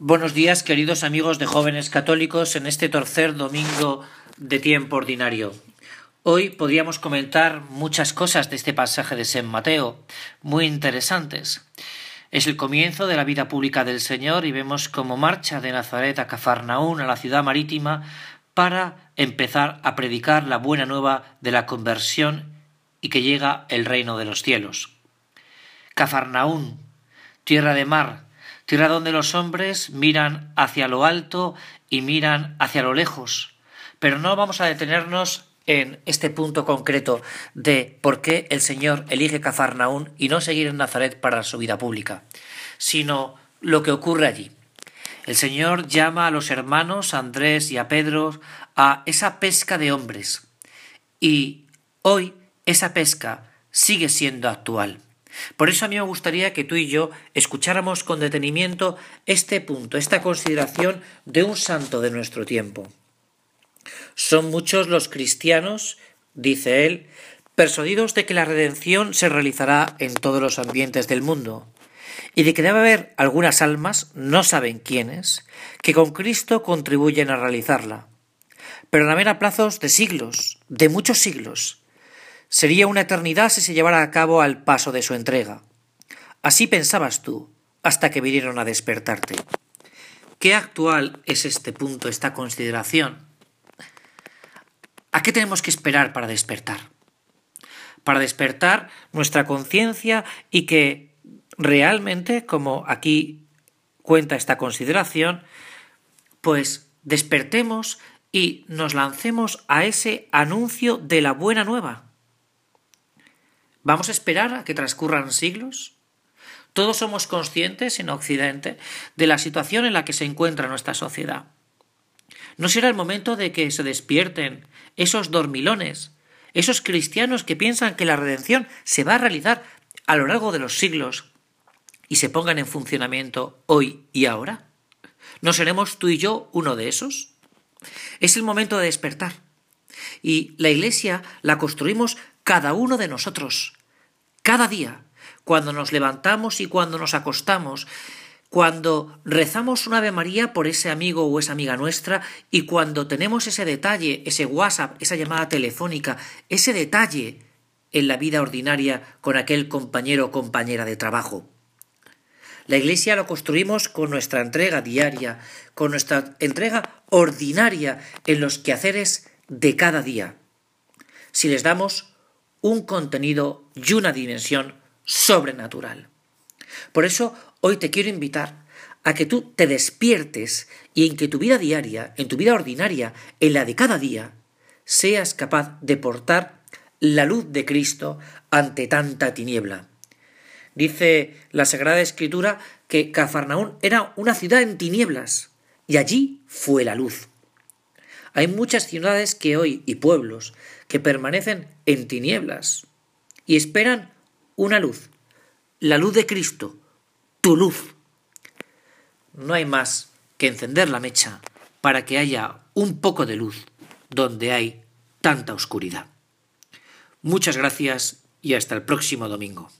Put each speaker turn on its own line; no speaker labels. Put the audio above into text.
Buenos días, queridos amigos de jóvenes católicos, en este tercer domingo de tiempo ordinario. Hoy podríamos comentar muchas cosas de este pasaje de San Mateo, muy interesantes. Es el comienzo de la vida pública del Señor y vemos cómo marcha de Nazaret a Cafarnaún, a la ciudad marítima, para empezar a predicar la buena nueva de la conversión y que llega el reino de los cielos. Cafarnaún, tierra de mar, tierra donde los hombres miran hacia lo alto y miran hacia lo lejos. Pero no vamos a detenernos en este punto concreto de por qué el Señor elige Cafarnaún y no seguir en Nazaret para su vida pública, sino lo que ocurre allí. El Señor llama a los hermanos Andrés y a Pedro a esa pesca de hombres y hoy esa pesca sigue siendo actual. Por eso a mí me gustaría que tú y yo escucháramos con detenimiento este punto, esta consideración de un santo de nuestro tiempo. Son muchos los cristianos, dice él, persuadidos de que la redención se realizará en todos los ambientes del mundo, y de que debe haber algunas almas, no saben quiénes, que con Cristo contribuyen a realizarla. Pero también a plazos de siglos, de muchos siglos, Sería una eternidad si se llevara a cabo al paso de su entrega. Así pensabas tú, hasta que vinieron a despertarte. ¿Qué actual es este punto, esta consideración? ¿A qué tenemos que esperar para despertar? Para despertar nuestra conciencia y que realmente, como aquí cuenta esta consideración, pues despertemos y nos lancemos a ese anuncio de la buena nueva. ¿Vamos a esperar a que transcurran siglos? Todos somos conscientes en Occidente de la situación en la que se encuentra nuestra sociedad. ¿No será el momento de que se despierten esos dormilones, esos cristianos que piensan que la redención se va a realizar a lo largo de los siglos y se pongan en funcionamiento hoy y ahora? ¿No seremos tú y yo uno de esos? Es el momento de despertar. Y la Iglesia la construimos cada uno de nosotros, cada día, cuando nos levantamos y cuando nos acostamos, cuando rezamos un Ave María por ese amigo o esa amiga nuestra y cuando tenemos ese detalle, ese WhatsApp, esa llamada telefónica, ese detalle en la vida ordinaria con aquel compañero o compañera de trabajo. La Iglesia lo construimos con nuestra entrega diaria, con nuestra entrega ordinaria en los quehaceres de cada día. Si les damos un contenido y una dimensión sobrenatural. Por eso hoy te quiero invitar a que tú te despiertes y en que tu vida diaria, en tu vida ordinaria, en la de cada día, seas capaz de portar la luz de Cristo ante tanta tiniebla. Dice la Sagrada Escritura que Cafarnaún era una ciudad en tinieblas y allí fue la luz. Hay muchas ciudades que hoy y pueblos que permanecen en tinieblas y esperan una luz, la luz de Cristo, tu luz. No hay más que encender la mecha para que haya un poco de luz donde hay tanta oscuridad. Muchas gracias y hasta el próximo domingo.